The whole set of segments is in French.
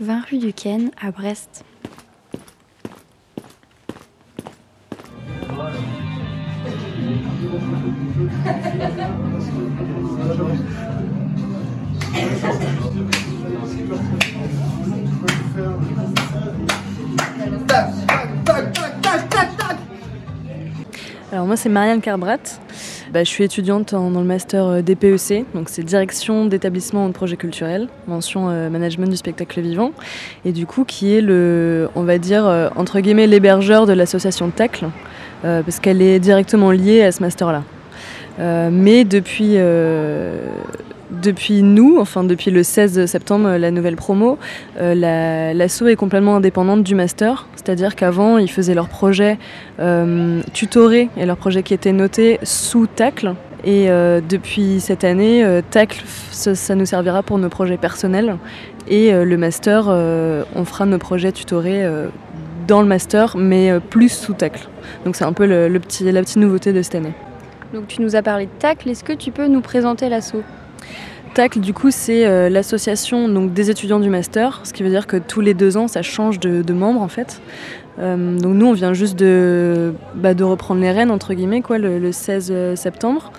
20 rue du Ken à Brest. Alors moi c'est Marianne Carbrat. Bah, je suis étudiante dans le master euh, DPEC, donc c'est direction d'établissement de projet culturel, mention euh, management du spectacle vivant, et du coup qui est le, on va dire euh, entre guillemets l'hébergeur de l'association Tacle, parce qu'elle est directement liée à ce master-là. mais depuis depuis nous, enfin depuis le 16 septembre, la nouvelle promo, euh, l'ASSO est complètement indépendante du master. C'est-à-dire qu'avant, ils faisaient leurs projets euh, tutorés et leurs projets qui étaient notés sous TACLE. Et euh, depuis cette année, TACLE, ça, nous servira pour nos projets personnels. Et le master, on fera nos projets tutorés dans le master, mais plus sous TACLE. Donc c'est un peu la petite nouveauté de cette année. Donc tu nous as parlé de TACLE, est-ce que tu peux nous présenter l'assaut Du coup, c'est euh, l'association donc, des étudiants du master, ce qui veut dire que tous les deux ans, ça change de, membres en fait. Euh, donc nous, on vient juste de, bah, de reprendre les rênes, entre guillemets, quoi, le 16 septembre.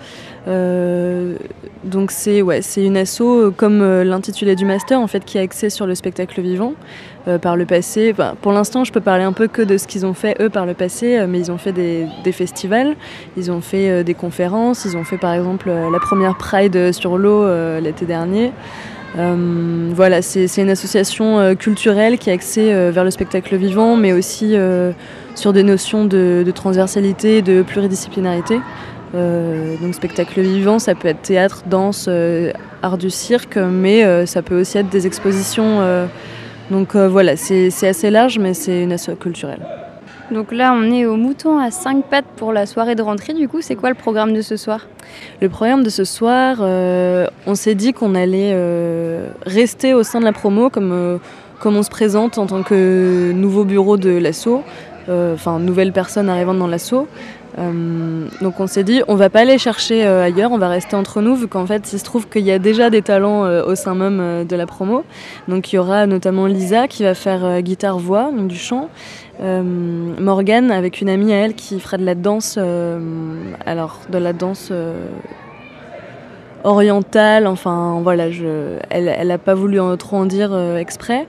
Euh, donc c'est ouais, une asso euh, comme euh, l'intitulé du master en fait qui a accès sur le spectacle vivant par le passé. pour l'instant, je peux parler un peu que de ce qu'ils ont fait eux par le passé, mais ils ont fait des, festivals, ils ont fait des conférences, ils ont fait par exemple la première Pride sur l'eau l'été dernier. voilà, c'est une association culturelle qui a accès vers le spectacle vivant, mais aussi sur des notions de transversalité, de pluridisciplinarité. Euh, donc spectacle vivant, ça peut être théâtre, danse, euh, art du cirque, mais euh, ça peut aussi être des expositions. donc voilà, c'est assez large, mais c'est une asso culturelle. Donc là, on est au mouton à 5 pattes pour la soirée de rentrée. Du coup, c'est quoi le programme de ce soir? Le programme de ce soir, on s'est dit qu'on allait rester au sein de la promo comme, comme on se présente en tant que nouveau bureau de l'assaut, enfin nouvelle personne arrivant dans l'assaut. Euh, donc on s'est dit, on va pas aller chercher euh, ailleurs, on va rester entre nous, vu qu'en fait, il se trouve qu'il y a déjà des talents euh, au sein même de la promo. Donc il y aura notamment Lisa qui va faire guitare-voix, donc du chant. Morgane avec une amie à elle qui fera de la danse, alors de la danse orientale, enfin voilà, elle n'a pas voulu trop en dire exprès.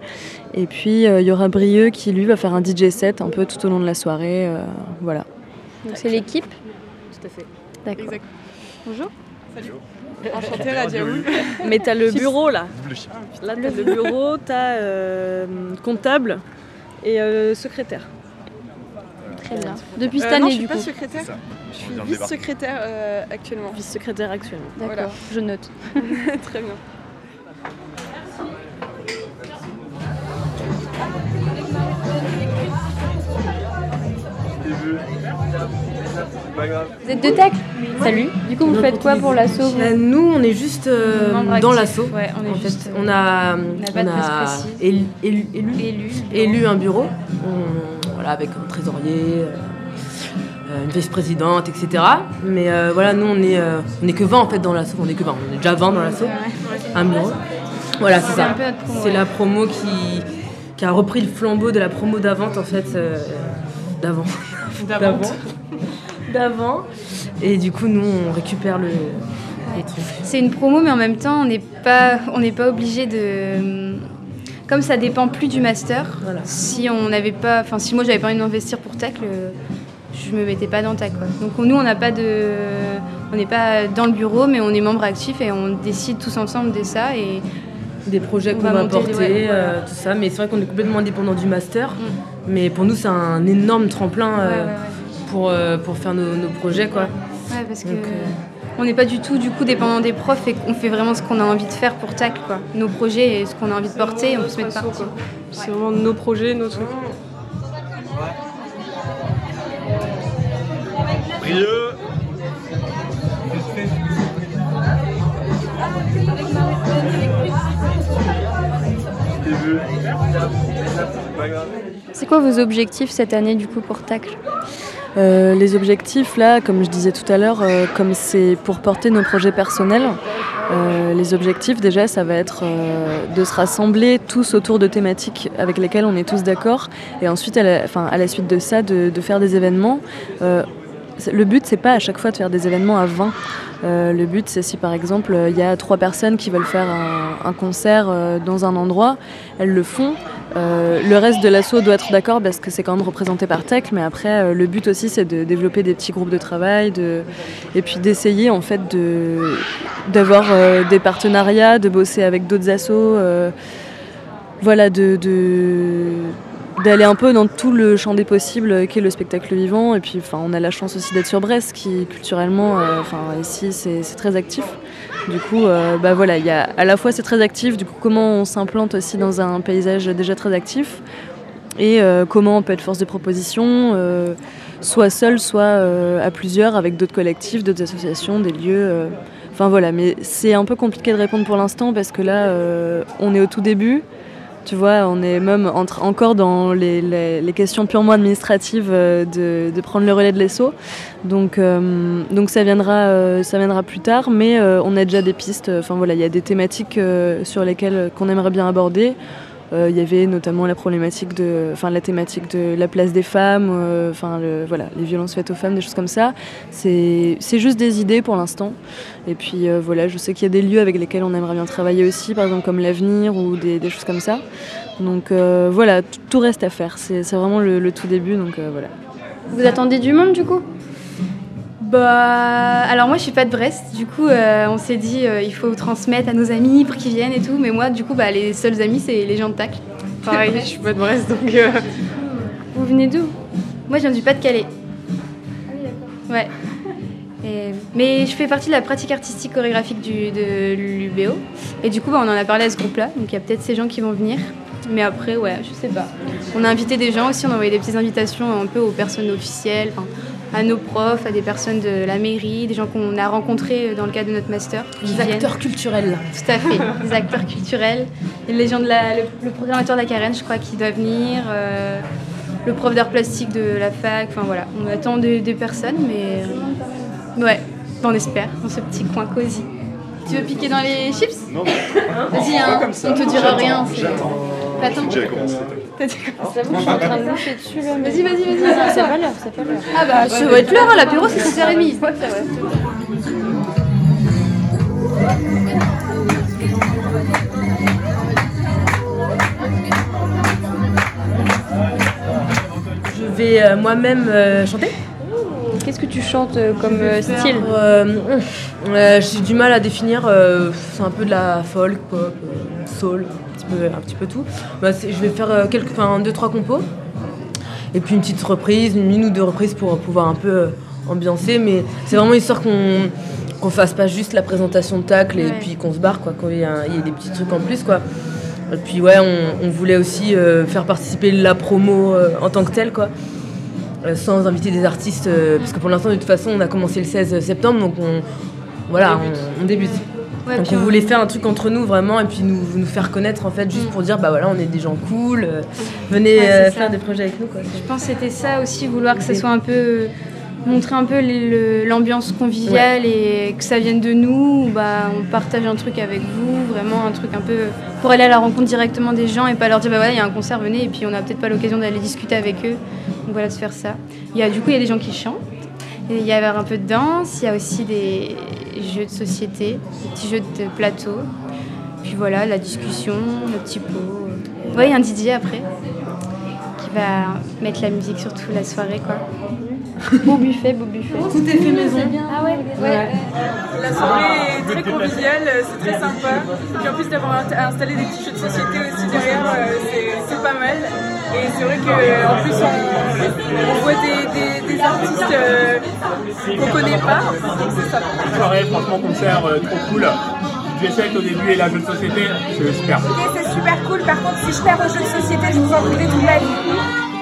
Et puis il y aura Brieux qui lui va faire un DJ set un peu tout au long de la soirée, voilà. Donc c'est l'équipe Tout à fait. D'accord. Bonjour. Salut. Enchantée, Radiaoul. Mais t'as le bureau là. Là, t'as le bureau, t'as euh, comptable et euh, secrétaire. Très bien. Depuis cette euh, année, non, je suis pas secrétaire. Je suis vice-secrétaire actuellement. Vice-secrétaire actuellement. D'accord, je note. Très bien. Vous êtes de TAC Salut. Du coup, vous faites quoi pour l'assaut euh, Nous, on est juste euh, dans l'assaut. Ouais, on est juste. on a, on a, élu, élu, élu, un bureau, voilà, avec un trésorier, euh, une vice-présidente, etc. Mais voilà, nous, on est, on est que 20 en fait dans l'assaut. On est que 20. On est déjà 20 dans l'assaut. Un bureau. Voilà, c'est ça. C'est la promo qui, qui a repris le flambeau de la promo d'avant en fait. d'avant. D'avant d'avant. Et du coup, nous, on récupère le, C'est une promo, mais en même temps, on n'est pas, on n'est pas obligé de. Comme ça dépend plus du master. Si on n'avait pas, enfin, si moi j'avais pas envie d'investir pour TAC, je me mettais pas dans TAC. Donc nous, on n'a pas de, on n'est pas dans le bureau, mais on est membre actif et on décide tous ensemble de ça et des projets qu'on va, porter, euh, tout ça. Mais c'est vrai qu'on est complètement indépendant du master. Mm. Mais pour nous, c'est un énorme tremplin. Euh, pour, euh, pour faire nos, nos, projets. Quoi. Ouais, parce que euh, on n'est pas du tout du coup dépendant des profs et qu'on fait vraiment ce qu'on a envie de faire pour TAC. Quoi. Nos projets et ce qu'on a envie de porter, on peut se mettre partout. C'est vraiment nos projets, nos trucs. C'est quoi vos objectifs cette année du coup pour TAC euh, les objectifs, là, comme je disais tout à l'heure, euh, comme c'est pour porter nos projets personnels, les objectifs, déjà, ça va être de se rassembler tous autour de thématiques avec lesquelles on est tous d'accord, et ensuite, à la suite de ça, de, faire des événements. Le but, c'est pas à chaque fois de faire des événements à 20. le but, c'est si par exemple il y a trois personnes qui veulent faire un concert dans un endroit, elles le font. Euh, le reste de l'assaut doit être d'accord parce que c'est quand même représenté par Tech, mais après euh, le but aussi c'est de développer des petits groupes de travail, et puis d'essayer en fait d'avoir euh, des partenariats, de bosser avec d'autres assos, voilà, de, d'aller un peu dans tout le champ des possibles qu'est le spectacle vivant. Et puis, on a la chance aussi d'être sur Brest, qui culturellement, enfin, ici, c'est très actif. Du coup, euh, bah voilà, y a, à la fois c'est très actif, du coup comment on s'implante aussi dans un paysage déjà très actif? Et euh, comment on peut être force de proposition, euh, soit seul, soit à plusieurs avec d'autres collectifs, d'autres associations, des lieux. Enfin voilà, mais c'est un peu compliqué de répondre pour l'instant parce que là, on est au tout début. Tu vois, on est même encore dans les, questions purement administratives euh, de, prendre le relais de l'ESSO. Donc, euh, donc ça, viendra, euh, ça viendra plus tard, mais on a déjà des pistes. Enfin voilà, il y a des thématiques sur lesquelles qu'on aimerait bien aborder. Euh, il y avait notamment la problématique de, enfin la thématique de la place des femmes, euh, enfin voilà, les violences faites aux femmes, des choses comme ça. C'est juste des idées pour l'instant. Et puis euh, voilà, je sais qu'il y a des lieux avec lesquels on aimerait bien travailler aussi, par exemple comme l'avenir ou des, choses comme ça. Donc voilà, tout reste à faire. C'est vraiment le, le, tout début, donc voilà. Vous attendez du monde du coup? Bah, alors moi je suis pas de Brest, du coup euh, on s'est dit euh, il faut transmettre à nos amis pour qu'ils viennent et tout, mais moi du coup bah, les seuls amis c'est les gens de Tacle. Pareil, je suis pas de Brest donc. Euh, Vous venez d'où? Moi je viens du Pas-de-Calais. Ah oui d'accord. Ouais. Mais je fais partie de la pratique artistique chorégraphique du, de l'UBO. Et du coup, bah, on en a parlé à ce groupe-là. Donc il y a peut-être ces gens qui vont venir. Mais après, ouais, je sais pas. On a invité des gens aussi, on a envoyé des petites invitations un peu aux personnes officielles à nos profs, à des personnes de la mairie, des gens qu'on a rencontrés dans le cadre de notre master. Des acteurs culturels. Tout à fait, des acteurs culturels. les gens de la, le, programmateur de la Carène, je crois, qui doit venir. Euh, le prof d'art plastique de la fac. Enfin voilà, on attend des, personnes, mais euh, ouais, on espère, dans ce petit coin cosy. Tu veux piquer dans les chips? Non. Vas-y, hein, on te dira rien. Attends. J'ai commencé. T'as dit quoi je suis en train de loucher dessus là. Vas-y, vas-y, vas-y. C'est pas l'heure, c'est pas l'heure. Ah bah, ça va être l'heure, hein, l'apéro c'est 6h30. Ouais, c'est. Je vais euh, moi-même euh, chanter. Qu'est-ce que tu chantes euh, comme style J'ai du mal à définir. c'est un peu de la folk, pop, soul un petit peu tout. Bah, je vais faire euh, quelques, enfin, deux, trois compos. Et puis une petite reprise, une minute de reprise pour pouvoir un peu euh, ambiancer. Mais c'est vraiment histoire qu'on qu'on fasse pas juste la présentation de tacle et puis qu'on se barre, quoi, qu'il y, y, ait des petits trucs en plus. Quoi. Et puis ouais, on, voulait aussi euh, faire participer la promo en tant que telle, quoi. sans inviter des artistes, parce que pour l'instant, de toute façon, on a commencé le 16 septembre, donc on, voilà, on débute. Donc on voulait faire un truc entre nous vraiment et puis nous, nous faire connaître en fait juste pour dire bah voilà on est des gens cool, euh, venez euh, faire des projets avec nous quoi. Je pense que c'était ça aussi vouloir que ça soit un peu montrer un peu l'ambiance conviviale et que ça vienne de nous, bah, on partage un truc avec vous, vraiment un truc un peu pour aller à la rencontre directement des gens et pas leur dire bah voilà il y a un concert venez et puis on n'a peut-être pas l'occasion d'aller discuter avec eux. Donc voilà de faire ça. Il y a du coup il y a des gens qui chantent il y a un peu de danse, il y a aussi des jeux de société, des petits jeux de plateau. Puis voilà, la discussion, le petit pot. Oui, un Didier après, qui va mettre la musique sur toute la soirée. quoi. Beau buffet, beau buffet. Tout est fait maison. Ah ouais, ouais. La soirée est très conviviale, c'est très sympa. Puis en plus d'avoir installé des petits jeux de société aussi derrière, euh, c'est pas mal. Et c'est vrai qu'en plus on, voit des, artistes euh, qu'on connaît pas, donc c'est sympa. Soirée, franchement, concert euh, trop cool. J'essaie au début et la jeu de société, c'est super. Ok, c'est super cool. Par contre, si je perds au jeu de société, je vous en voudrais toute la vie.